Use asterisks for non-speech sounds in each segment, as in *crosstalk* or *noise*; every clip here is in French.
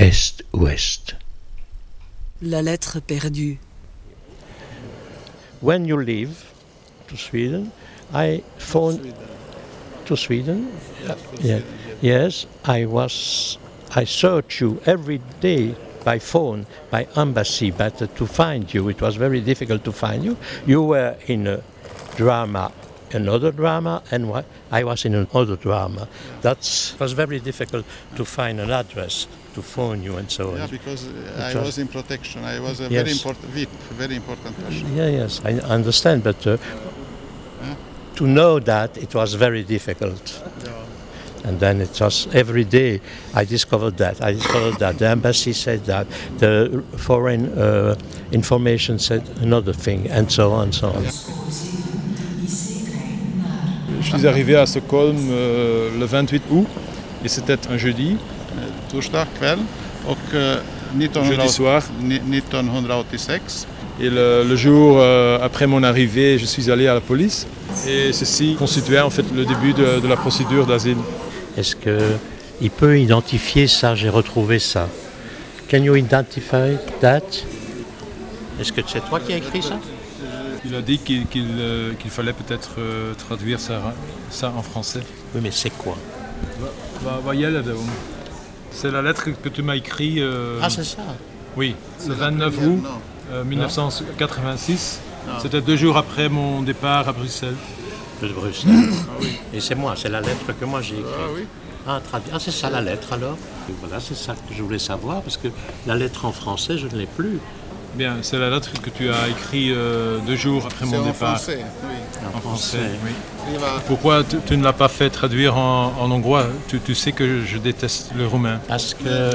est-ouest. La lettre perdue. When you leave to Sweden, I phone to Sweden. Yeah. Yes, I was. I search you every day by phone, by embassy, but uh, to find you, it was very difficult to find you. You were in a drama, another drama, and what I was in another drama. That was very difficult to find an address to phone you and so on. Yeah, because uh, I was- was in protection. I was a Yes. very important VIP, very important person. Yeah, yes, I understand, but uh, to know that it was very difficult. And then it was every day I discovered that. I discovered that. The embassy said that. The foreign uh, information said another thing, and so on, and so on. Je suis arrivé à Stockholm euh, le 28 août et c'était un jeudi. Torsdag kväll och eh, Jeudi soir. 1900 ni- 1986 Et le, le jour euh, après mon arrivée, je suis allé à la police. Et ceci constituait en fait le début de, de la procédure d'asile. Est-ce qu'il peut identifier ça? J'ai retrouvé ça. Can you identify that? Est-ce que c'est toi qui as écrit ça? Il a dit qu'il qu'il, euh, qu'il fallait peut-être euh, traduire ça, ça en français. Oui, mais c'est quoi? C'est la lettre que tu m'as écrite euh, Ah, c'est ça. oui, le 29 août euh, 1986. C'était deux jours après mon départ à Bruxelles. de Bruxelles. Et c'est moi, c'est la lettre que moi j'ai écrite. Ah oui. Ah, ah, c'est ça la lettre alors Et Voilà, c'est ça que je voulais savoir, parce que la lettre en français, je ne l'ai plus. Bien, c'est la lettre que tu as écrite euh, deux jours après C'est mon en départ. français. Oui. En français, oui. Pourquoi tu, tu ne l'as pas fait traduire en, en hongrois? Tu, tu sais que je déteste le roumain. Parce que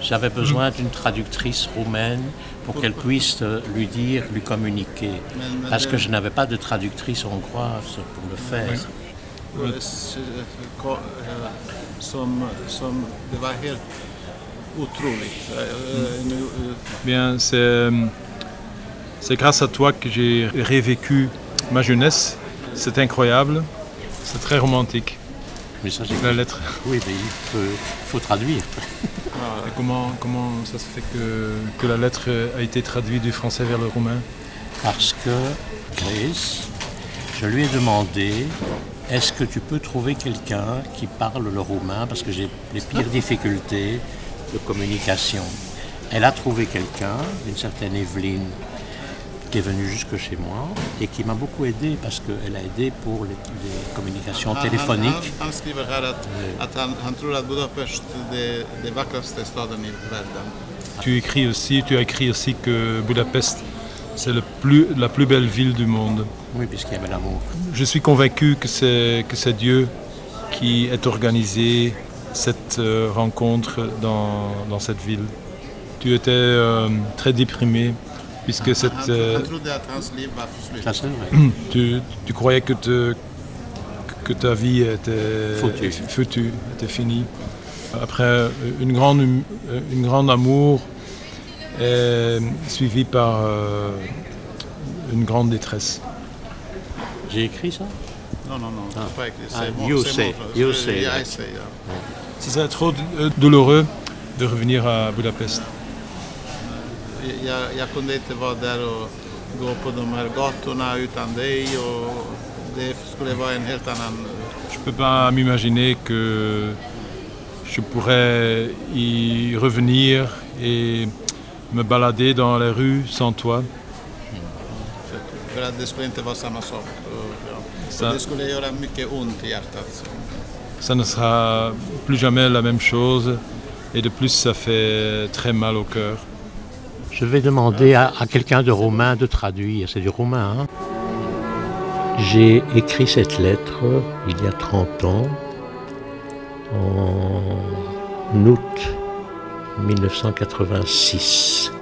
j'avais besoin d'une traductrice roumaine pour qu'elle puisse euh, lui dire, lui communiquer. Parce que je n'avais pas de traductrice hongroise pour le faire. eh, otroligt. Eh, eh, nu, eh, Bien, c'est, euh, c'est grâce à toi que j'ai révécu ma jeunesse. C'est incroyable. C'est très romantique, Mais ça, j'ai la lettre. Oui, mais il faut, traduire. Et comment, comment ça se fait que, que la lettre a été traduite du français vers le roumain? Parce que Grace, je lui ai demandé est-ce que tu peux trouver quelqu'un qui parle le roumain? Parce que j'ai les pires difficultés de communication. Elle a trouvé quelqu'un, une certaine Evelyne, qui est venue jusque chez moi et qui m'a beaucoup aidé parce qu'elle a aidé pour les, les communications téléphoniques. det vackraste staden i världen. Tu écris aussi, tu as écrit aussi que Budapest, c'est le plus, la plus belle ville du monde. Oui, puisqu'il y avait l'amour. Je suis convaincu que c'est, que c'est Dieu qui est organisé cette euh, rencontre dans, dans cette ville. Tu étais euh, très déprimé puisque cette, euh, *clears throat* tu, tu croyais que, te- que ta vie était Foutue. foutue, était finie. Après une grande, hum- une grande amour est suivi par euh, une grande détresse. J'ai écrit ça? Non, non, non. Ah. c'est pas écrit. Ah, C'est mon- you say, mon- you say. Ce serait trop euh, douloureux de revenir à Budapest. Jag, jag kunde inte vara där och gå på de här gatorna utan dig och det skulle vara en helt annan... Je ne peux pas m'imaginer que je pourrais y revenir et me balader dans les rues sans toi. För, att det skulle inte vara samma sak. Och, ja. Så- och det skulle göra mycket ont i hjärtat. Ça ne sera plus jamais la même chose et de plus ça fait très mal au cœur. Je vais demander à, quelqu'un de roumain de traduire. C'est du roumain, hein J'ai écrit cette lettre il y a 30 ans, en août 1986.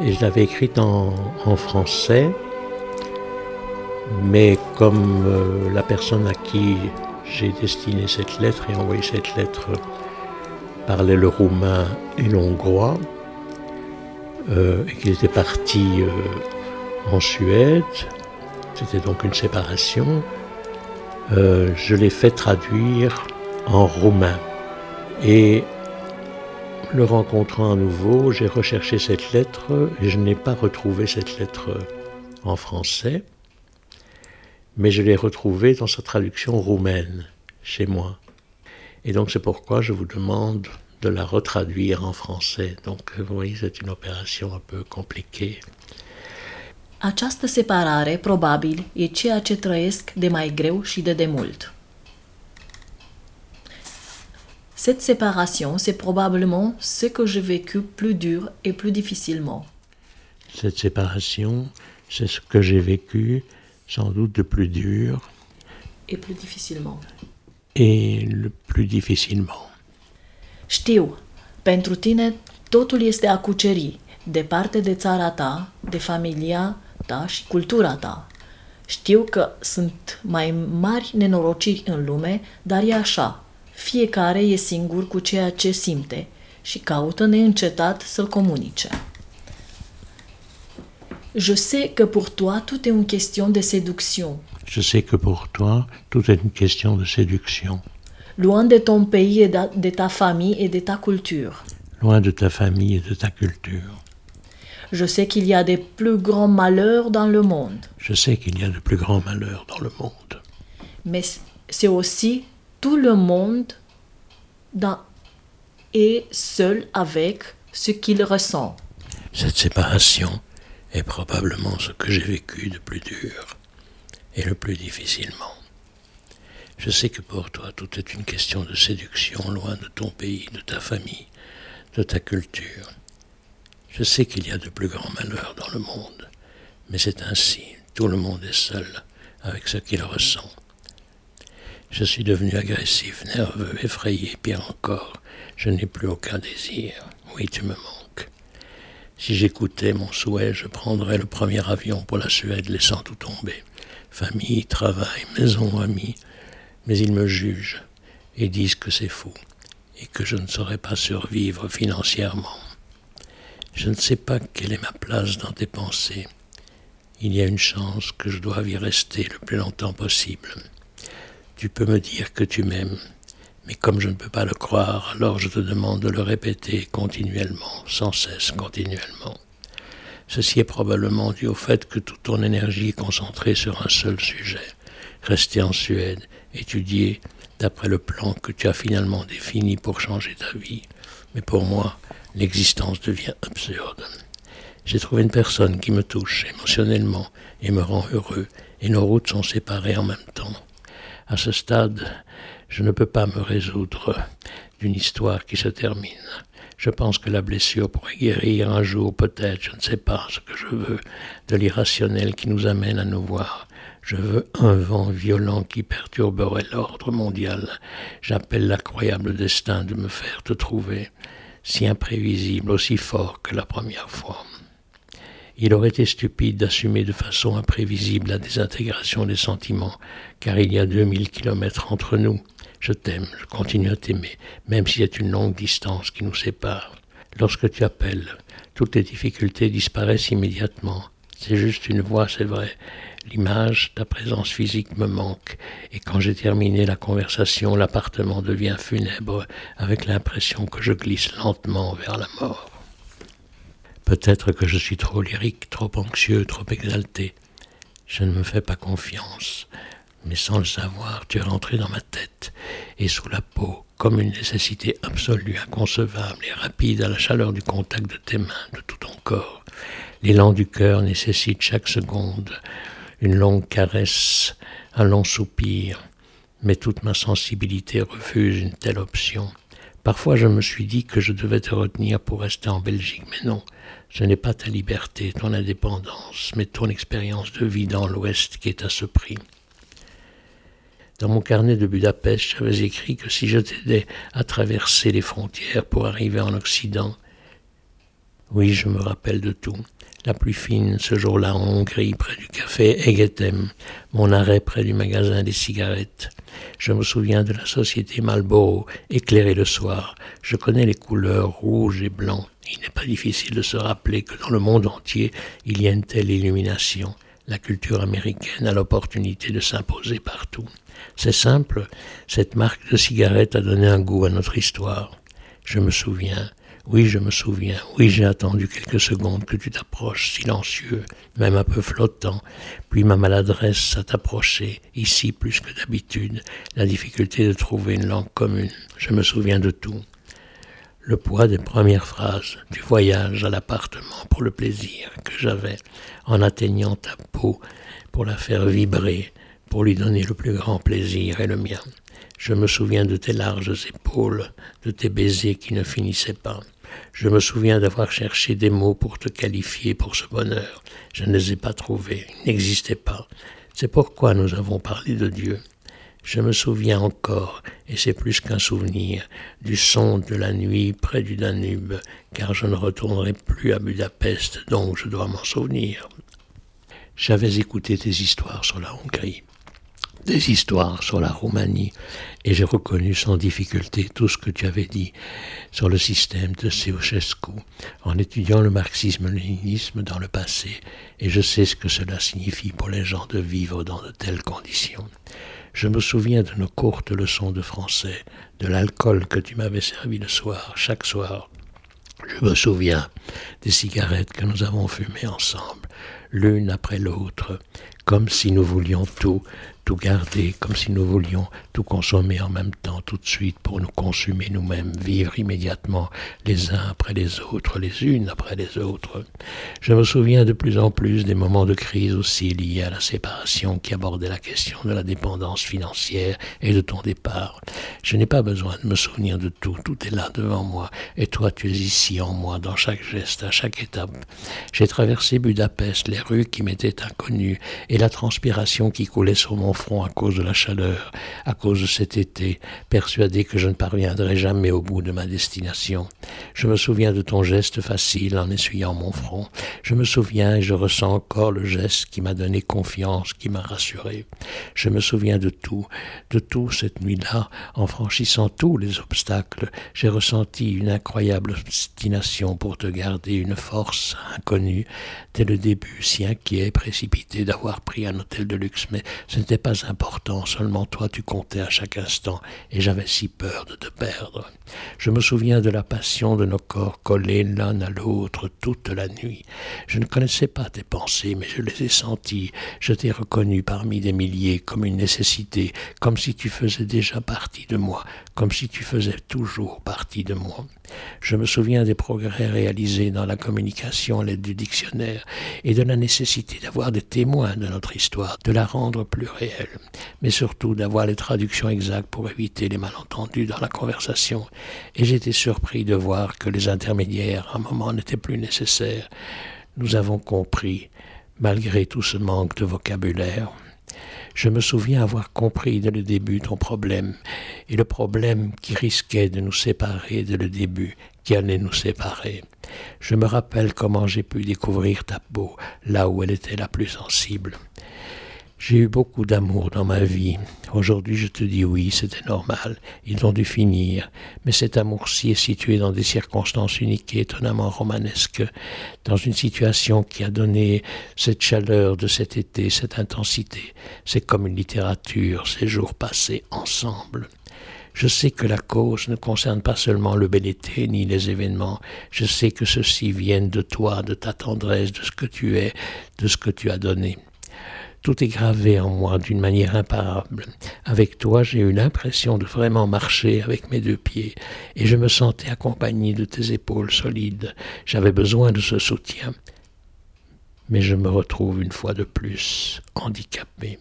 Et je l'avais écrite en, en français, mais comme euh, la personne à qui j'ai destiné cette lettre et envoyé cette lettre parlait le roumain et l'hongrois, euh, et qu'il était parti euh, en Suède, c'était donc une séparation, euh, je l'ai fait traduire en roumain. Et le rencontrant à nouveau, j'ai recherché cette lettre et je n'ai pas retrouvé cette lettre en français, mais je l'ai retrouvée dans sa traduction roumaine chez moi. Et donc c'est pourquoi je vous demande de la retraduire en français. Donc vous voyez, c'est une opération un peu compliquée. Această separare, probabil, e ceea ce trăiesc de mai greu și de demult. Cette séparation, c'est probablement ce que j'ai vécu plus dur et plus difficilement. Cette séparation, c'est ce que j'ai vécu sans doute de plus dur Et plus difficilement. et le plus difficilement. Știu, pentru tine totul este a cuceri, departe de țara ta, de familia ta și cultura ta. Știu că sunt mai mari nenorociri în lume, dar e așa. Fiecare e singur cu ceea ce simte și caută neîncetat să-l comunice. Je sais que pour toi tout est une question de séduction. Je sais que pour toi, tout est une question de séduction. Loin de ton pays et de ta famille et de ta culture. loin de ta famille et de ta culture. Je sais qu'il y a des plus grands malheurs dans le monde, Je sais qu'il y a de plus grands malheurs dans le monde, mais c'est aussi tout le monde dans, est seul avec ce qu'il ressent. Cette séparation est probablement ce que j'ai vécu de plus dur et le plus difficilement. Je sais que pour toi tout est une question de séduction loin de ton pays, de ta famille, de ta culture. Je sais qu'il y a de plus grands malheurs dans le monde, mais c'est ainsi, tout le monde est seul avec ce qu'il ressent. Je suis devenu agressif, nerveux, effrayé, pire encore, je n'ai plus aucun désir. Oui, tu me manques. Si j'écoutais mon souhait, je prendrais le premier avion pour la Suède, laissant tout tomber. Famille, travail, maison, amis. Mais ils me jugent et disent que c'est fou et que je ne saurais pas survivre financièrement. Je ne sais pas quelle est ma place dans tes pensées. Il y a une chance que je doive y rester le plus longtemps possible. Tu peux me dire que tu m'aimes, mais comme je ne peux pas le croire, alors je te demande de le répéter continuellement, sans cesse, continuellement. Ceci est probablement dû au fait que toute ton énergie est concentrée sur un seul sujet. Rester en Suède, étudier d'après le plan que tu as finalement défini pour changer ta vie. Mais pour moi, l'existence devient absurde. J'ai trouvé une personne qui me touche émotionnellement et me rend heureux, et nos routes sont séparées en même temps. À ce stade, je ne peux pas me résoudre d'une histoire qui se termine. Je pense que la blessure pourrait guérir un jour, peut-être, je ne sais pas ce que je veux, de l'irrationnel qui nous amène à nous voir. Je veux un vent violent qui perturberait l'ordre mondial. J'appelle l'incroyable destin de me faire te trouver, si imprévisible, aussi fort que la première fois. Il aurait été stupide d'assumer de façon imprévisible la désintégration des sentiments, car il y a 2000 kilomètres entre nous. Je t'aime, je continue à t'aimer, même s'il y a une longue distance qui nous sépare. Lorsque tu appelles, toutes les difficultés disparaissent immédiatement. C'est juste une voix, c'est vrai. L'image, ta présence physique me manque, et quand j'ai terminé la conversation, l'appartement devient funèbre, avec l'impression que je glisse lentement vers la mort. Peut-être que je suis trop lyrique, trop anxieux, trop exalté. Je ne me fais pas confiance, mais sans le savoir, tu es rentré dans ma tête et sous la peau, comme une nécessité absolue, inconcevable et rapide à la chaleur du contact de tes mains, de tout ton corps. L'élan du cœur nécessite chaque seconde une longue caresse, un long soupir, mais toute ma sensibilité refuse une telle option. Parfois je me suis dit que je devais te retenir pour rester en Belgique, mais non, ce n'est pas ta liberté, ton indépendance, mais ton expérience de vie dans l'Ouest qui est à ce prix. Dans mon carnet de Budapest, j'avais écrit que si je t'aidais à traverser les frontières pour arriver en Occident, oui, je me rappelle de tout. La plus fine, ce jour-là en Hongrie, près du café Egetem, mon arrêt près du magasin des cigarettes. Je me souviens de la société Marlboro, éclairée le soir. Je connais les couleurs rouge et blanc. Il n'est pas difficile de se rappeler que dans le monde entier, il y a une telle illumination. La culture américaine a l'opportunité de s'imposer partout. C'est simple, cette marque de cigarette a donné un goût à notre histoire. Je me souviens, oui, je me souviens, oui, j'ai attendu quelques secondes que tu t'approches, silencieux, même un peu flottant, puis ma maladresse à t'approcher, ici plus que d'habitude, la difficulté de trouver une langue commune. Je me souviens de tout. Le poids des premières phrases, du voyage à l'appartement pour le plaisir que j'avais en atteignant ta peau pour la faire vibrer, pour lui donner le plus grand plaisir et le mien. Je me souviens de tes larges épaules, de tes baisers qui ne finissaient pas. Je me souviens d'avoir cherché des mots pour te qualifier pour ce bonheur. Je ne les ai pas trouvés, ils n'existaient pas. C'est pourquoi nous avons parlé de Dieu. Je me souviens encore, et c'est plus qu'un souvenir, du son de la nuit près du Danube, car je ne retournerai plus à Budapest, donc je dois m'en souvenir. J'avais écouté tes histoires sur la Hongrie des histoires sur la Roumanie et j'ai reconnu sans difficulté tout ce que tu avais dit sur le système de Ceausescu en étudiant le marxisme-léninisme dans le passé et je sais ce que cela signifie pour les gens de vivre dans de telles conditions. Je me souviens de nos courtes leçons de français, de l'alcool que tu m'avais servi le soir, chaque soir. Je me souviens des cigarettes que nous avons fumées ensemble, l'une après l'autre, comme si nous voulions tout, tout garder, comme si nous voulions tout consommer en même temps, tout de suite, pour nous consumer nous-mêmes, vivre immédiatement les uns après les autres, les unes après les autres. Je me souviens de plus en plus des moments de crise aussi liés à la séparation qui abordaient la question de la dépendance financière et de ton départ. Je n'ai pas besoin de me souvenir de tout, tout est là devant moi, et toi tu es ici en moi, dans chaque geste, à chaque étape. J'ai traversé Budapest, les rues qui m'étaient inconnues, et la transpiration qui coulait sur mon front à cause de la chaleur, à cause de cet été, persuadé que je ne parviendrai jamais au bout de ma destination. Je me souviens de ton geste facile en essuyant mon front. Je me souviens et je ressens encore le geste qui m'a donné confiance, qui m'a rassuré. Je me souviens de tout, de tout cette nuit-là, en franchissant tous les obstacles. J'ai ressenti une incroyable obstination pour te garder, une force inconnue. Dès le si inquiet, précipité d'avoir pris un hôtel de luxe, mais ce n'était pas important, seulement toi tu comptais à chaque instant, et j'avais si peur de te perdre. Je me souviens de la passion de nos corps collés l'un à l'autre toute la nuit. Je ne connaissais pas tes pensées, mais je les ai senties. Je t'ai reconnu parmi des milliers comme une nécessité, comme si tu faisais déjà partie de moi, comme si tu faisais toujours partie de moi. Je me souviens des progrès réalisés dans la communication à l'aide du dictionnaire et de la nécessité d'avoir des témoins de notre histoire, de la rendre plus réelle, mais surtout d'avoir les traductions exactes pour éviter les malentendus dans la conversation. Et j'étais surpris de voir que les intermédiaires, à un moment, n'étaient plus nécessaires. Nous avons compris, malgré tout ce manque de vocabulaire. Je me souviens avoir compris dès le début ton problème, et le problème qui risquait de nous séparer dès le début, qui allait nous séparer. Je me rappelle comment j'ai pu découvrir ta peau, là où elle était la plus sensible. J'ai eu beaucoup d'amour dans ma vie. Aujourd'hui, je te dis oui, c'était normal. Ils ont dû finir. Mais cet amour-ci est situé dans des circonstances uniques et étonnamment romanesques, dans une situation qui a donné cette chaleur de cet été, cette intensité. C'est comme une littérature, ces jours passés ensemble. Je sais que la cause ne concerne pas seulement le bel été ni les événements. Je sais que ceux-ci viennent de toi, de ta tendresse, de ce que tu es, de ce que tu as donné. Tout est gravé en moi d'une manière imparable. Avec toi, j'ai eu l'impression de vraiment marcher avec mes deux pieds, et je me sentais accompagné de tes épaules solides. J'avais besoin de ce soutien. Mais je me retrouve une fois de plus handicapé.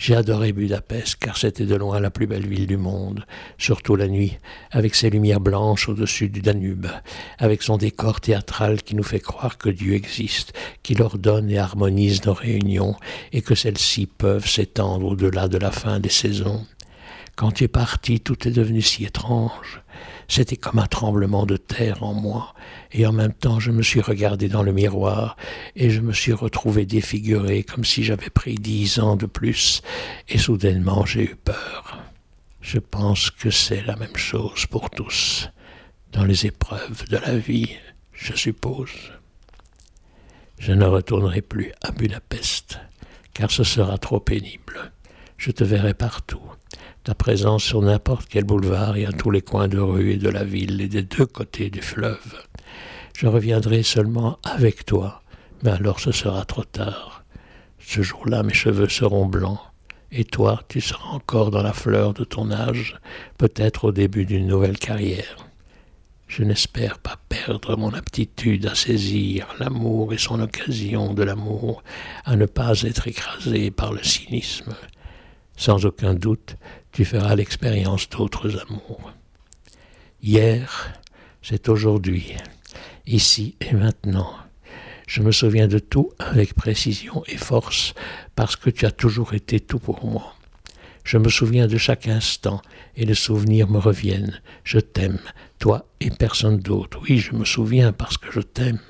J'ai adoré Budapest car c'était de loin la plus belle ville du monde, surtout la nuit, avec ses lumières blanches au-dessus du Danube, avec son décor théâtral qui nous fait croire que Dieu existe, qu'il ordonne et harmonise nos réunions et que celles-ci peuvent s'étendre au-delà de la fin des saisons. Quand tu es parti, tout est devenu si étrange. C'était comme un tremblement de terre en moi, et en même temps je me suis regardé dans le miroir, et je me suis retrouvé défiguré comme si j'avais pris dix ans de plus, et soudainement j'ai eu peur. Je pense que c'est la même chose pour tous, dans les épreuves de la vie, je suppose. Je ne retournerai plus à Budapest, car ce sera trop pénible. Je te verrai partout. Ta présence sur n'importe quel boulevard et à tous les coins de rue et de la ville et des deux côtés du fleuve. Je reviendrai seulement avec toi, mais alors ce sera trop tard. Ce jour-là, mes cheveux seront blancs, et toi, tu seras encore dans la fleur de ton âge, peut-être au début d'une nouvelle carrière. Je n'espère pas perdre mon aptitude à saisir l'amour et son occasion de l'amour, à ne pas être écrasé par le cynisme. Sans aucun doute, tu feras l'expérience d'autres amours. Hier, c'est aujourd'hui, ici et maintenant. Je me souviens de tout avec précision et force parce que tu as toujours été tout pour moi. Je me souviens de chaque instant et les souvenirs me reviennent. Je t'aime, toi et personne d'autre. Oui, je me souviens parce que je t'aime.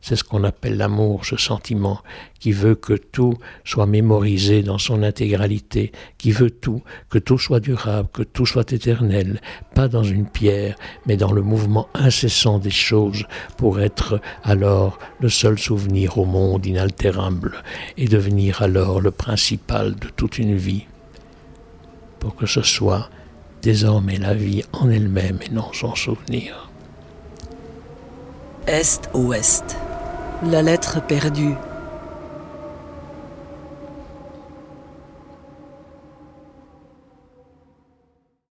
C'est ce qu'on appelle l'amour, ce sentiment qui veut que tout soit mémorisé dans son intégralité, qui veut tout, que tout soit durable, que tout soit éternel, pas dans une pierre, mais dans le mouvement incessant des choses, pour être alors le seul souvenir au monde inaltérable, et devenir alors le principal de toute une vie. Pour que ce soit désormais la vie en elle-même et non son souvenir. Est-Ouest. La lettre perdue